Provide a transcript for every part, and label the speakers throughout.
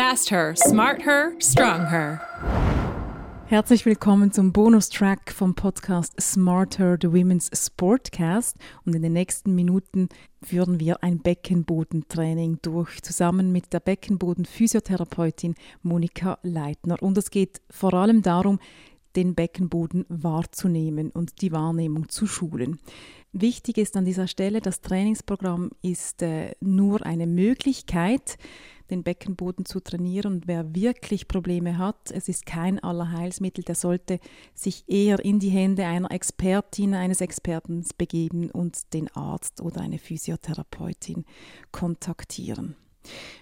Speaker 1: Fast Her, Smart Her, Strong Her.
Speaker 2: Herzlich willkommen zum Bonustrack vom Podcast Smarter, the Women's Sportcast. Und in den nächsten Minuten führen wir ein Beckenbodentraining durch, zusammen mit der Beckenboden-Physiotherapeutin Monika Leitner. Und es geht vor allem darum, den Beckenboden wahrzunehmen und die Wahrnehmung zu schulen. Wichtig ist an dieser Stelle, das Trainingsprogramm ist äh, nur eine Möglichkeit, den Beckenboden zu trainieren. Und wer wirklich Probleme hat, es ist kein Allerheilsmittel, der sollte sich eher in die Hände einer Expertin, eines Experten begeben und den Arzt oder eine Physiotherapeutin kontaktieren.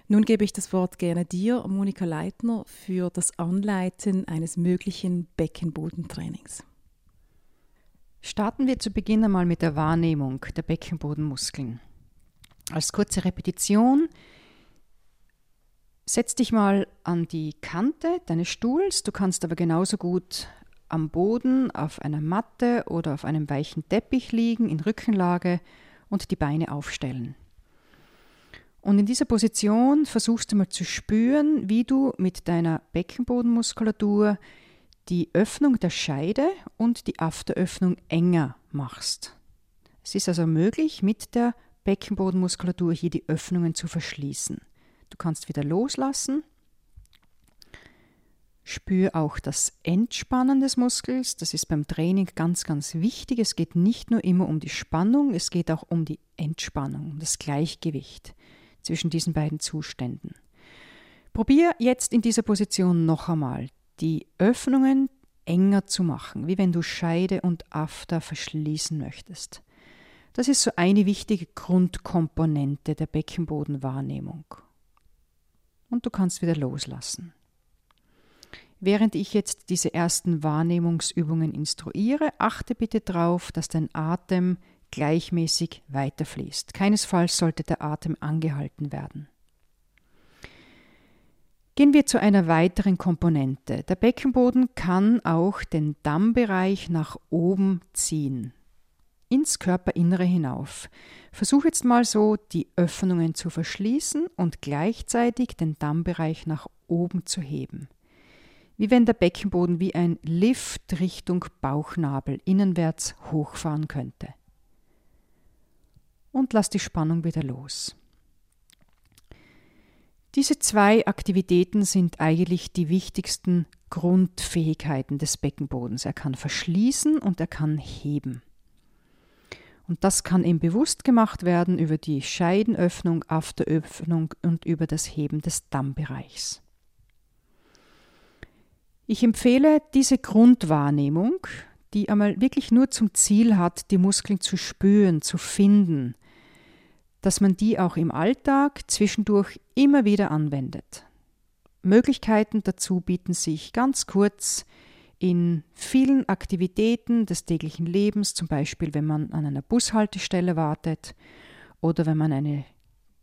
Speaker 2: Nun gebe ich das Wort gerne dir, Monika Leitner, für das Anleiten eines möglichen Beckenbodentrainings.
Speaker 3: Starten wir zu Beginn einmal mit der Wahrnehmung der Beckenbodenmuskeln. Als kurze Repetition, setz dich mal an die Kante deines Stuhls. Du kannst aber genauso gut am Boden, auf einer Matte oder auf einem weichen Teppich liegen, in Rückenlage und die Beine aufstellen. Und in dieser Position versuchst du mal zu spüren, wie du mit deiner Beckenbodenmuskulatur die Öffnung der Scheide und die Afteröffnung enger machst. Es ist also möglich, mit der Beckenbodenmuskulatur hier die Öffnungen zu verschließen. Kannst wieder loslassen. Spür auch das Entspannen des Muskels. Das ist beim Training ganz, ganz wichtig. Es geht nicht nur immer um die Spannung, es geht auch um die Entspannung, um das Gleichgewicht zwischen diesen beiden Zuständen. Probier jetzt in dieser Position noch einmal die Öffnungen enger zu machen, wie wenn du Scheide und After verschließen möchtest. Das ist so eine wichtige Grundkomponente der Beckenbodenwahrnehmung. Und du kannst wieder loslassen. Während ich jetzt diese ersten Wahrnehmungsübungen instruiere, achte bitte darauf, dass dein Atem gleichmäßig weiterfließt. Keinesfalls sollte der Atem angehalten werden. Gehen wir zu einer weiteren Komponente. Der Beckenboden kann auch den Dammbereich nach oben ziehen, ins Körperinnere hinauf. Versuch jetzt mal so, die Öffnungen zu verschließen und gleichzeitig den Dammbereich nach oben zu heben. Wie wenn der Beckenboden wie ein Lift Richtung Bauchnabel innenwärts hochfahren könnte. Und lass die Spannung wieder los. Diese zwei Aktivitäten sind eigentlich die wichtigsten Grundfähigkeiten des Beckenbodens. Er kann verschließen und er kann heben. Und das kann ihm bewusst gemacht werden über die Scheidenöffnung, Afteröffnung und über das Heben des Dammbereichs. Ich empfehle diese Grundwahrnehmung, die einmal wirklich nur zum Ziel hat, die Muskeln zu spüren, zu finden, dass man die auch im Alltag zwischendurch immer wieder anwendet. Möglichkeiten dazu bieten sich ganz kurz in vielen Aktivitäten des täglichen Lebens, zum Beispiel wenn man an einer Bushaltestelle wartet oder wenn man eine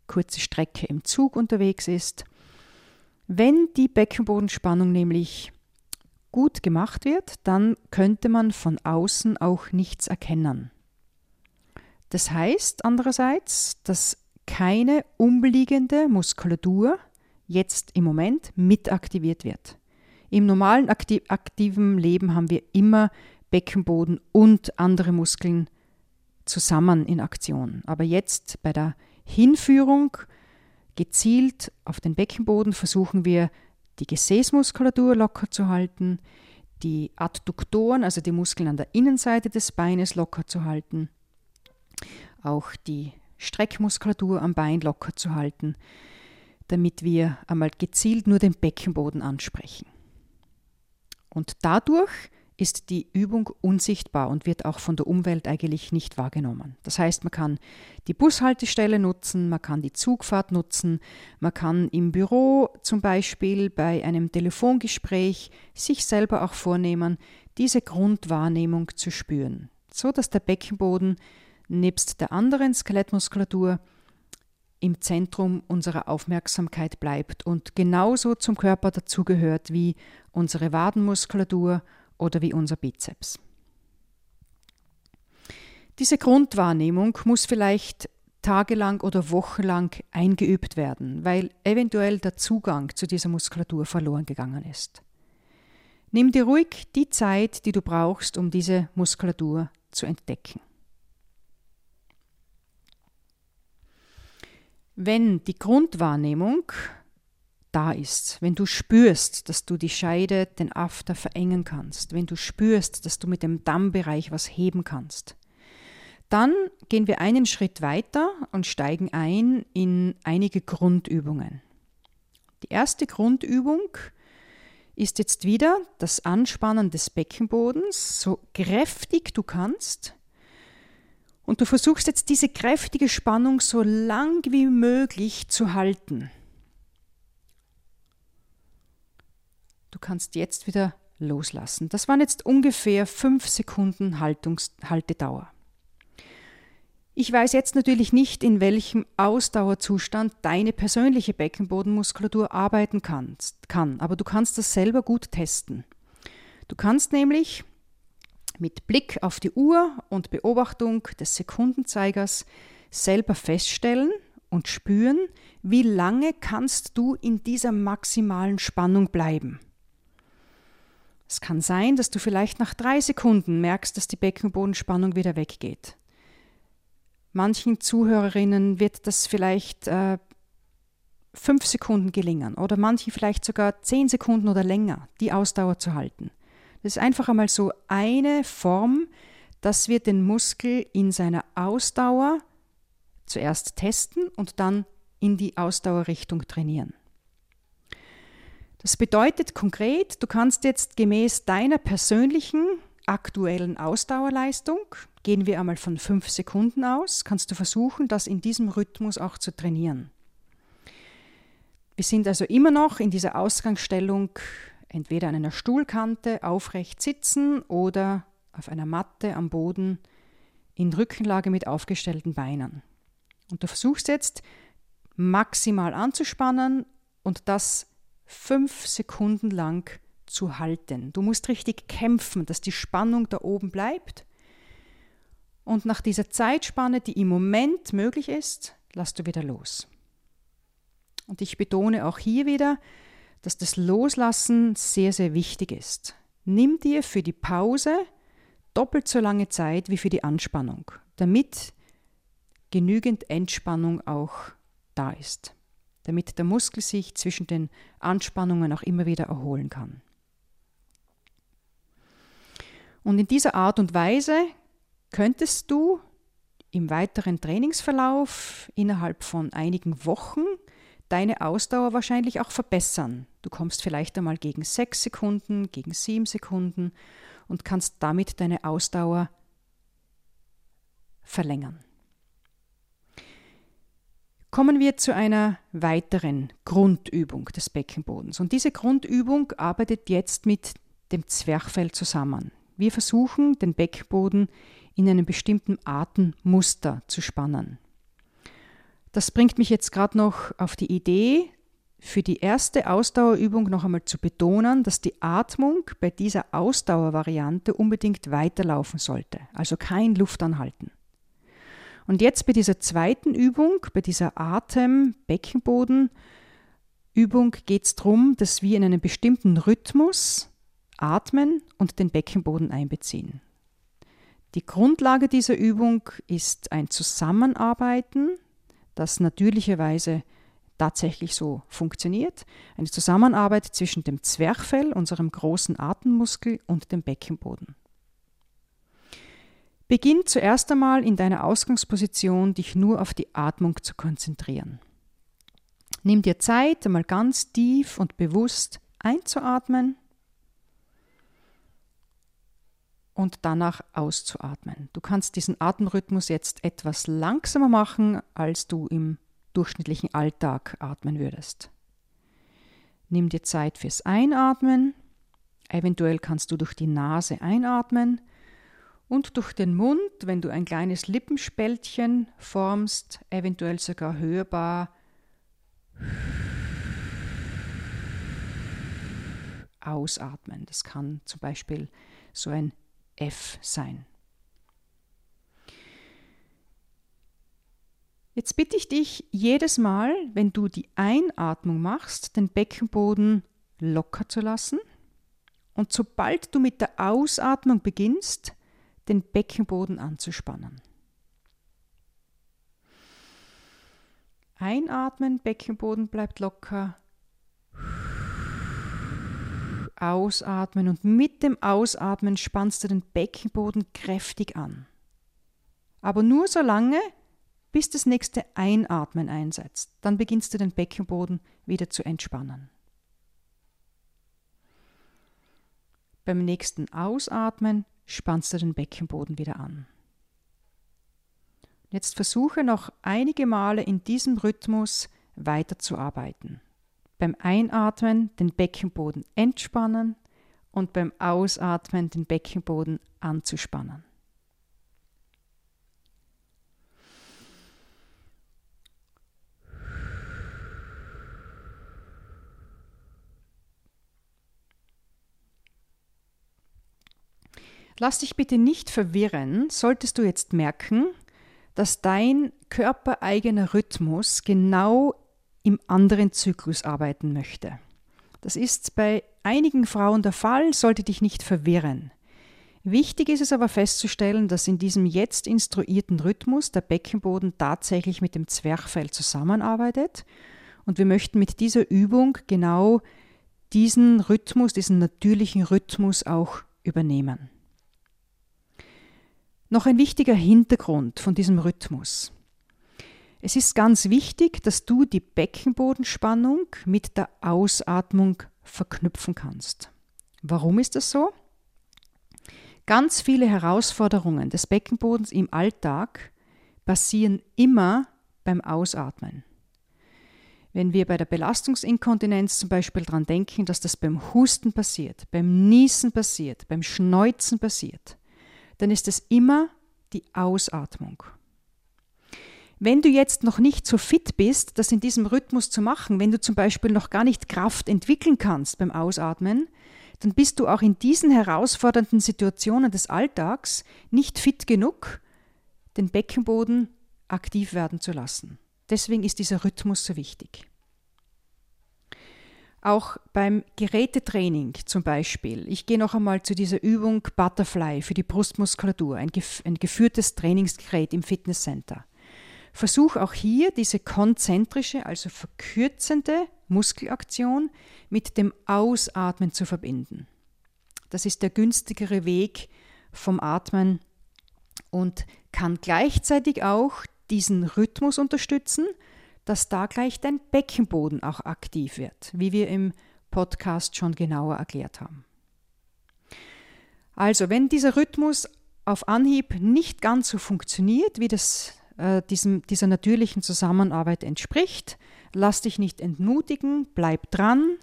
Speaker 3: kurze Strecke im Zug unterwegs ist. Wenn die Beckenbodenspannung nämlich gut gemacht wird, dann könnte man von außen auch nichts erkennen. Das heißt andererseits, dass keine umliegende Muskulatur jetzt im Moment mit aktiviert wird. Im normalen aktiv aktiven Leben haben wir immer Beckenboden und andere Muskeln zusammen in Aktion. Aber jetzt bei der Hinführung gezielt auf den Beckenboden versuchen wir die Gesäßmuskulatur locker zu halten, die Adduktoren, also die Muskeln an der Innenseite des Beines locker zu halten auch die Streckmuskulatur am Bein locker zu halten, damit wir einmal gezielt nur den Beckenboden ansprechen. Und dadurch ist die Übung unsichtbar und wird auch von der Umwelt eigentlich nicht wahrgenommen. Das heißt, man kann die Bushaltestelle nutzen, man kann die Zugfahrt nutzen, man kann im Büro zum Beispiel bei einem Telefongespräch sich selber auch vornehmen, diese Grundwahrnehmung zu spüren, so dass der Beckenboden nebst der anderen Skelettmuskulatur im Zentrum unserer Aufmerksamkeit bleibt und genauso zum Körper dazugehört wie unsere Wadenmuskulatur oder wie unser Bizeps. Diese Grundwahrnehmung muss vielleicht tagelang oder wochenlang eingeübt werden, weil eventuell der Zugang zu dieser Muskulatur verloren gegangen ist. Nimm dir ruhig die Zeit, die du brauchst, um diese Muskulatur zu entdecken. Wenn die Grundwahrnehmung da ist, wenn du spürst, dass du die Scheide, den After verengen kannst, wenn du spürst, dass du mit dem Dammbereich was heben kannst, dann gehen wir einen Schritt weiter und steigen ein in einige Grundübungen. Die erste Grundübung ist jetzt wieder das Anspannen des Beckenbodens, so kräftig du kannst. Und du versuchst jetzt diese kräftige Spannung so lang wie möglich zu halten. Du kannst jetzt wieder loslassen. Das waren jetzt ungefähr fünf Sekunden Haltungs Haltedauer. Ich weiß jetzt natürlich nicht, in welchem Ausdauerzustand deine persönliche Beckenbodenmuskulatur arbeiten kann, aber du kannst das selber gut testen. Du kannst nämlich mit Blick auf die Uhr und Beobachtung des Sekundenzeigers selber feststellen und spüren, wie lange kannst du in dieser maximalen Spannung bleiben. Es kann sein, dass du vielleicht nach drei Sekunden merkst, dass die Beckenbodenspannung wieder weggeht. Manchen Zuhörerinnen wird das vielleicht äh, fünf Sekunden gelingen oder manchen vielleicht sogar zehn Sekunden oder länger, die Ausdauer zu halten. Das ist einfach einmal so eine Form, dass wir den Muskel in seiner Ausdauer zuerst testen und dann in die Ausdauerrichtung trainieren. Das bedeutet konkret, du kannst jetzt gemäß deiner persönlichen aktuellen Ausdauerleistung, gehen wir einmal von fünf Sekunden aus, kannst du versuchen, das in diesem Rhythmus auch zu trainieren. Wir sind also immer noch in dieser Ausgangsstellung, entweder an einer Stuhlkante aufrecht sitzen oder auf einer Matte am Boden in Rückenlage mit aufgestellten Beinen. Und du versuchst jetzt maximal anzuspannen und das fünf Sekunden lang zu halten. Du musst richtig kämpfen, dass die Spannung da oben bleibt. Und nach dieser Zeitspanne, die im Moment möglich ist, lass du wieder los. Und ich betone auch hier wieder, dass das Loslassen sehr, sehr wichtig ist. Nimm dir für die Pause doppelt so lange Zeit wie für die Anspannung, damit genügend Entspannung auch da ist damit der Muskel sich zwischen den Anspannungen auch immer wieder erholen kann. Und in dieser Art und Weise könntest du im weiteren Trainingsverlauf innerhalb von einigen Wochen deine Ausdauer wahrscheinlich auch verbessern. Du kommst vielleicht einmal gegen sechs Sekunden, gegen sieben Sekunden und kannst damit deine Ausdauer verlängern. Kommen wir zu einer weiteren Grundübung des Beckenbodens. Und diese Grundübung arbeitet jetzt mit dem Zwerchfell zusammen. Wir versuchen, den Beckenboden in einem bestimmten Atemmuster zu spannen. Das bringt mich jetzt gerade noch auf die Idee, für die erste Ausdauerübung noch einmal zu betonen, dass die Atmung bei dieser Ausdauervariante unbedingt weiterlaufen sollte, also kein Luftanhalten. Und jetzt bei dieser zweiten Übung, bei dieser Atem-Beckenboden-Übung geht es darum, dass wir in einem bestimmten Rhythmus atmen und den Beckenboden einbeziehen. Die Grundlage dieser Übung ist ein Zusammenarbeiten, das natürlicherweise tatsächlich so funktioniert. Eine Zusammenarbeit zwischen dem Zwerchfell, unserem großen Atemmuskel, und dem Beckenboden. Beginn zuerst einmal in deiner Ausgangsposition, dich nur auf die Atmung zu konzentrieren. Nimm dir Zeit, einmal ganz tief und bewusst einzuatmen und danach auszuatmen. Du kannst diesen Atemrhythmus jetzt etwas langsamer machen, als du im durchschnittlichen Alltag atmen würdest. Nimm dir Zeit fürs Einatmen. Eventuell kannst du durch die Nase einatmen und durch den Mund, wenn du ein kleines Lippenspältchen formst, eventuell sogar hörbar ausatmen. Das kann zum Beispiel so ein F sein. Jetzt bitte ich dich jedes Mal, wenn du die Einatmung machst, den Beckenboden locker zu lassen und sobald du mit der Ausatmung beginnst, den Beckenboden anzuspannen. Einatmen, Beckenboden bleibt locker. Ausatmen und mit dem Ausatmen spannst du den Beckenboden kräftig an. Aber nur so lange, bis das nächste Einatmen einsetzt. Dann beginnst du den Beckenboden wieder zu entspannen. Beim nächsten Ausatmen spannst du den Beckenboden wieder an. Jetzt versuche noch einige Male in diesem Rhythmus weiterzuarbeiten. Beim Einatmen den Beckenboden entspannen und beim Ausatmen den Beckenboden anzuspannen. Lass dich bitte nicht verwirren, solltest du jetzt merken, dass dein körpereigener Rhythmus genau im anderen Zyklus arbeiten möchte. Das ist bei einigen Frauen der Fall, sollte dich nicht verwirren. Wichtig ist es aber festzustellen, dass in diesem jetzt instruierten Rhythmus der Beckenboden tatsächlich mit dem Zwerchfell zusammenarbeitet und wir möchten mit dieser Übung genau diesen Rhythmus, diesen natürlichen Rhythmus auch übernehmen. Noch ein wichtiger Hintergrund von diesem Rhythmus. Es ist ganz wichtig, dass du die Beckenbodenspannung mit der Ausatmung verknüpfen kannst. Warum ist das so? Ganz viele Herausforderungen des Beckenbodens im Alltag passieren immer beim Ausatmen. Wenn wir bei der Belastungsinkontinenz zum Beispiel daran denken, dass das beim Husten passiert, beim Niesen passiert, beim Schneuzen passiert, dann ist es immer die Ausatmung. Wenn du jetzt noch nicht so fit bist, das in diesem Rhythmus zu machen, wenn du zum Beispiel noch gar nicht Kraft entwickeln kannst beim Ausatmen, dann bist du auch in diesen herausfordernden Situationen des Alltags nicht fit genug, den Beckenboden aktiv werden zu lassen. Deswegen ist dieser Rhythmus so wichtig. Auch beim Gerätetraining zum Beispiel. Ich gehe noch einmal zu dieser Übung Butterfly für die Brustmuskulatur, ein, gef ein geführtes Trainingsgerät im Fitnesscenter. Versuch auch hier diese konzentrische, also verkürzende Muskelaktion mit dem Ausatmen zu verbinden. Das ist der günstigere Weg vom Atmen und kann gleichzeitig auch diesen Rhythmus unterstützen, dass da gleich dein Beckenboden auch aktiv wird, wie wir im Podcast schon genauer erklärt haben. Also, wenn dieser Rhythmus auf Anhieb nicht ganz so funktioniert, wie das äh, diesem, dieser natürlichen Zusammenarbeit entspricht, lass dich nicht entmutigen, bleib dran,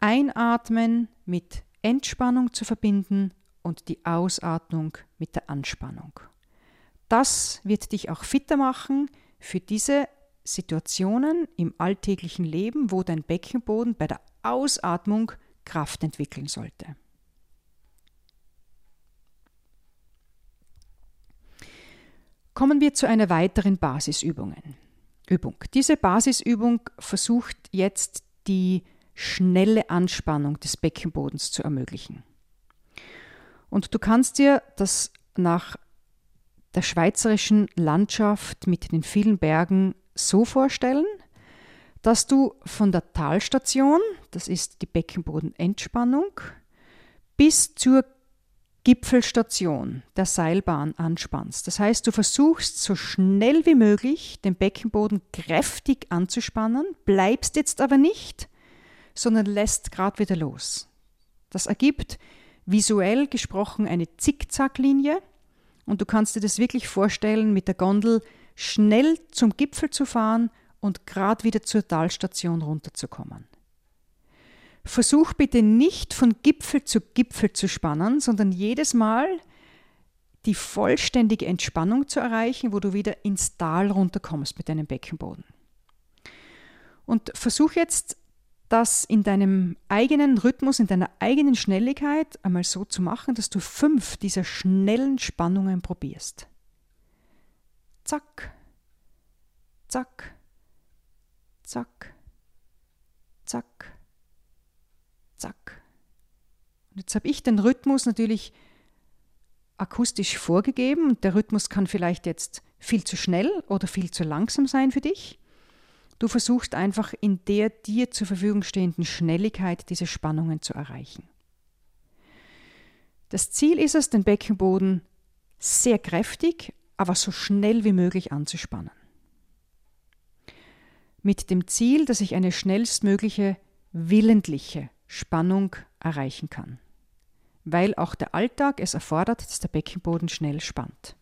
Speaker 3: einatmen mit Entspannung zu verbinden und die Ausatmung mit der Anspannung. Das wird dich auch fitter machen für diese Situationen im alltäglichen Leben, wo dein Beckenboden bei der Ausatmung Kraft entwickeln sollte. Kommen wir zu einer weiteren Basisübung. Übung. Diese Basisübung versucht jetzt die schnelle Anspannung des Beckenbodens zu ermöglichen. Und du kannst dir das nach der schweizerischen Landschaft mit den vielen Bergen so vorstellen, dass du von der Talstation, das ist die Beckenbodenentspannung, bis zur Gipfelstation der Seilbahn anspannst. Das heißt, du versuchst so schnell wie möglich den Beckenboden kräftig anzuspannen, bleibst jetzt aber nicht, sondern lässt gerade wieder los. Das ergibt visuell gesprochen eine Zickzacklinie und du kannst dir das wirklich vorstellen, mit der Gondel schnell zum Gipfel zu fahren und gerade wieder zur Talstation runterzukommen. Versuch bitte nicht von Gipfel zu Gipfel zu spannen, sondern jedes Mal die vollständige Entspannung zu erreichen, wo du wieder ins Tal runterkommst mit deinem Beckenboden. Und versuch jetzt das in deinem eigenen Rhythmus, in deiner eigenen Schnelligkeit einmal so zu machen, dass du fünf dieser schnellen Spannungen probierst. Zack, zack, zack, zack, zack. Und jetzt habe ich den Rhythmus natürlich akustisch vorgegeben und der Rhythmus kann vielleicht jetzt viel zu schnell oder viel zu langsam sein für dich. Du versuchst einfach in der dir zur Verfügung stehenden Schnelligkeit diese Spannungen zu erreichen. Das Ziel ist es, den Beckenboden sehr kräftig, aber so schnell wie möglich anzuspannen. Mit dem Ziel, dass ich eine schnellstmögliche willentliche Spannung erreichen kann, weil auch der Alltag es erfordert, dass der Beckenboden schnell spannt.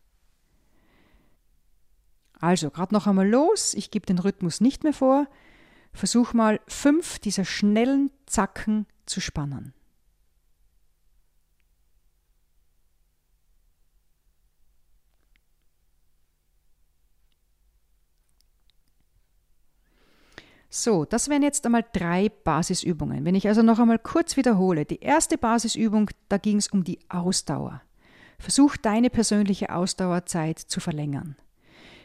Speaker 3: Also, gerade noch einmal los, ich gebe den Rhythmus nicht mehr vor. Versuch mal fünf dieser schnellen Zacken zu spannen. So, das wären jetzt einmal drei Basisübungen. Wenn ich also noch einmal kurz wiederhole, die erste Basisübung, da ging es um die Ausdauer. Versuch deine persönliche Ausdauerzeit zu verlängern.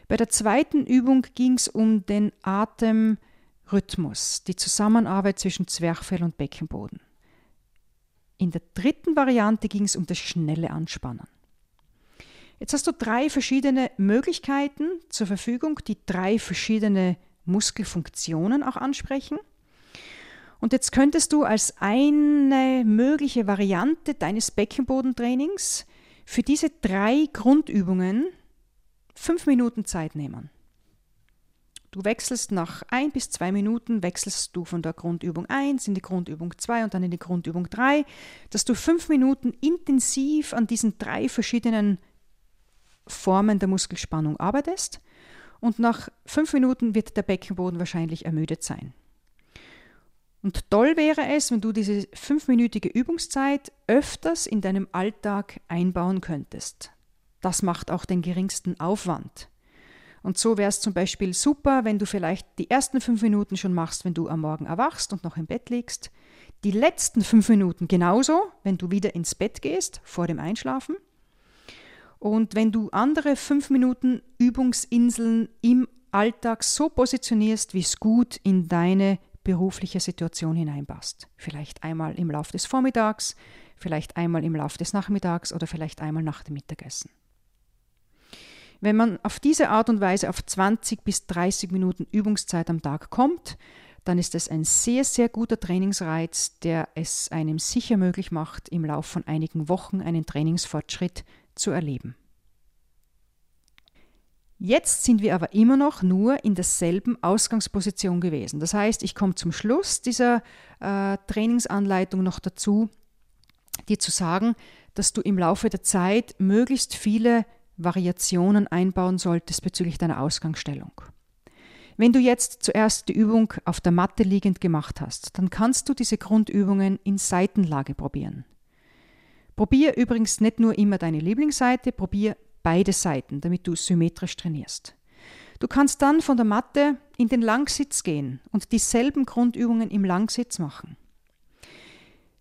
Speaker 3: Bei der zweiten Übung ging es um den Atemrhythmus, die Zusammenarbeit zwischen Zwerchfell und Beckenboden. In der dritten Variante ging es um das schnelle Anspannen. Jetzt hast du drei verschiedene Möglichkeiten zur Verfügung, die drei verschiedene Muskelfunktionen auch ansprechen. Und jetzt könntest du als eine mögliche Variante deines Beckenbodentrainings für diese drei Grundübungen fünf Minuten Zeit nehmen. Du wechselst nach ein bis zwei Minuten, wechselst du von der Grundübung 1 in die Grundübung 2 und dann in die Grundübung 3, dass du fünf Minuten intensiv an diesen drei verschiedenen Formen der Muskelspannung arbeitest und nach fünf Minuten wird der Beckenboden wahrscheinlich ermüdet sein. Und toll wäre es, wenn du diese fünfminütige Übungszeit öfters in deinem Alltag einbauen könntest. Das macht auch den geringsten Aufwand. Und so wäre es zum Beispiel super, wenn du vielleicht die ersten fünf Minuten schon machst, wenn du am Morgen erwachst und noch im Bett liegst. Die letzten fünf Minuten genauso, wenn du wieder ins Bett gehst, vor dem Einschlafen. Und wenn du andere fünf Minuten Übungsinseln im Alltag so positionierst, wie es gut in deine berufliche Situation hineinpasst. Vielleicht einmal im Laufe des Vormittags, vielleicht einmal im Laufe des Nachmittags oder vielleicht einmal nach dem Mittagessen. Wenn man auf diese Art und Weise auf 20 bis 30 Minuten Übungszeit am Tag kommt, dann ist es ein sehr, sehr guter Trainingsreiz, der es einem sicher möglich macht, im Laufe von einigen Wochen einen Trainingsfortschritt zu erleben. Jetzt sind wir aber immer noch nur in derselben Ausgangsposition gewesen. Das heißt, ich komme zum Schluss dieser äh, Trainingsanleitung noch dazu, dir zu sagen, dass du im Laufe der Zeit möglichst viele Variationen einbauen solltest bezüglich deiner Ausgangsstellung. Wenn du jetzt zuerst die Übung auf der Matte liegend gemacht hast, dann kannst du diese Grundübungen in Seitenlage probieren. Probier übrigens nicht nur immer deine Lieblingsseite, probier beide Seiten, damit du symmetrisch trainierst. Du kannst dann von der Matte in den Langsitz gehen und dieselben Grundübungen im Langsitz machen.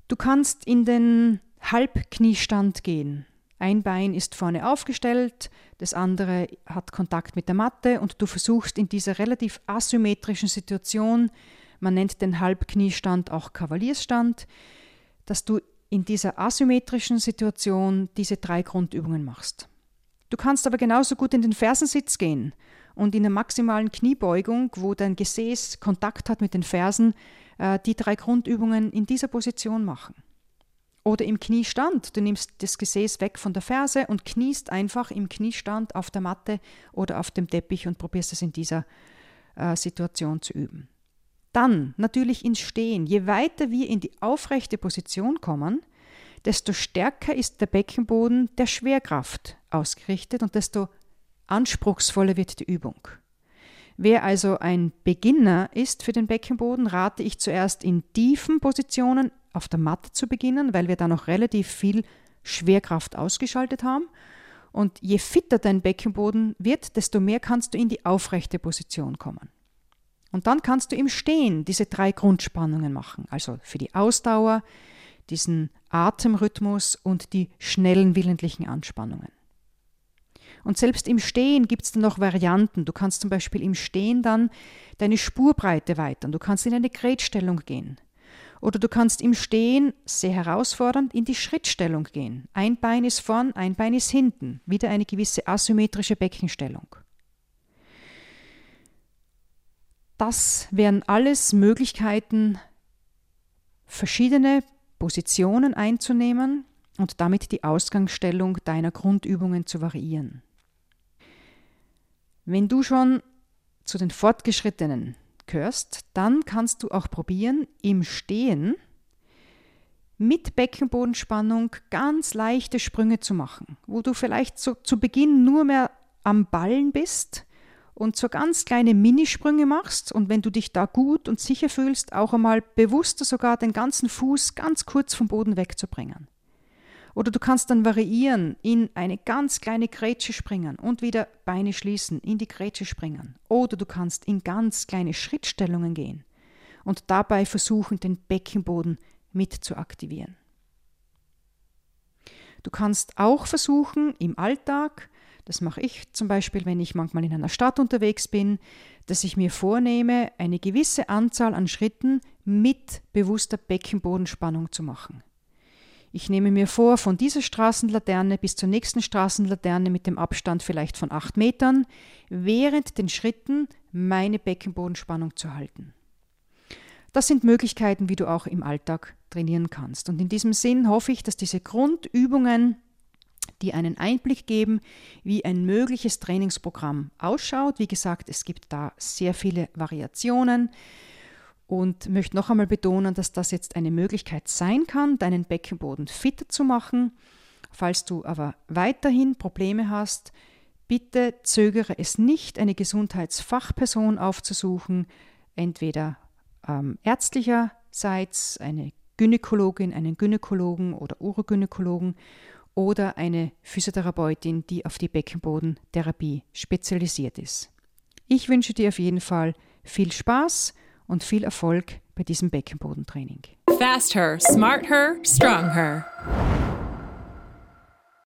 Speaker 3: Du kannst in den Halbkniestand gehen ein Bein ist vorne aufgestellt, das andere hat Kontakt mit der Matte und du versuchst in dieser relativ asymmetrischen Situation, man nennt den Halbkniestand auch Kavaliersstand, dass du in dieser asymmetrischen Situation diese drei Grundübungen machst. Du kannst aber genauso gut in den Fersensitz gehen und in der maximalen Kniebeugung, wo dein Gesäß Kontakt hat mit den Fersen, äh, die drei Grundübungen in dieser Position machen. Oder im Kniestand. Du nimmst das Gesäß weg von der Ferse und kniest einfach im Kniestand auf der Matte oder auf dem Teppich und probierst es in dieser äh, Situation zu üben. Dann natürlich ins Stehen. Je weiter wir in die aufrechte Position kommen, desto stärker ist der Beckenboden der Schwerkraft ausgerichtet und desto anspruchsvoller wird die Übung. Wer also ein Beginner ist für den Beckenboden, rate ich zuerst in tiefen Positionen auf der Matte zu beginnen, weil wir da noch relativ viel Schwerkraft ausgeschaltet haben. Und je fitter dein Beckenboden wird, desto mehr kannst du in die aufrechte Position kommen. Und dann kannst du im Stehen diese drei Grundspannungen machen, also für die Ausdauer, diesen Atemrhythmus und die schnellen willentlichen Anspannungen. Und selbst im Stehen gibt es dann noch Varianten. Du kannst zum Beispiel im Stehen dann deine Spurbreite weitern. Du kannst in eine Gretstellung gehen. Oder du kannst im Stehen, sehr herausfordernd, in die Schrittstellung gehen. Ein Bein ist vorn, ein Bein ist hinten. Wieder eine gewisse asymmetrische Beckenstellung. Das wären alles Möglichkeiten, verschiedene Positionen einzunehmen und damit die Ausgangsstellung deiner Grundübungen zu variieren. Wenn du schon zu den Fortgeschrittenen gehörst, dann kannst du auch probieren, im Stehen mit Beckenbodenspannung ganz leichte Sprünge zu machen, wo du vielleicht so zu Beginn nur mehr am Ballen bist und so ganz kleine Minisprünge machst und wenn du dich da gut und sicher fühlst, auch einmal bewusster sogar den ganzen Fuß ganz kurz vom Boden wegzubringen. Oder du kannst dann variieren, in eine ganz kleine Grätsche springen und wieder Beine schließen, in die Grätsche springen. Oder du kannst in ganz kleine Schrittstellungen gehen und dabei versuchen, den Beckenboden mit zu aktivieren. Du kannst auch versuchen, im Alltag, das mache ich zum Beispiel, wenn ich manchmal in einer Stadt unterwegs bin, dass ich mir vornehme, eine gewisse Anzahl an Schritten mit bewusster Beckenbodenspannung zu machen. Ich nehme mir vor, von dieser Straßenlaterne bis zur nächsten Straßenlaterne mit dem Abstand vielleicht von acht Metern, während den Schritten meine Beckenbodenspannung zu halten. Das sind Möglichkeiten, wie du auch im Alltag trainieren kannst. Und in diesem Sinn hoffe ich, dass diese Grundübungen, die einen Einblick geben, wie ein mögliches Trainingsprogramm ausschaut. Wie gesagt, es gibt da sehr viele Variationen und möchte noch einmal betonen, dass das jetzt eine Möglichkeit sein kann, deinen Beckenboden fitter zu machen. Falls du aber weiterhin Probleme hast, bitte zögere es nicht, eine Gesundheitsfachperson aufzusuchen, entweder ähm, ärztlicherseits eine Gynäkologin, einen Gynäkologen oder Urogynäkologen oder eine Physiotherapeutin, die auf die Beckenbodentherapie spezialisiert ist. Ich wünsche dir auf jeden Fall viel Spaß und viel Erfolg bei diesem Beckenbodentraining.
Speaker 1: Fast her, smart her, strong her.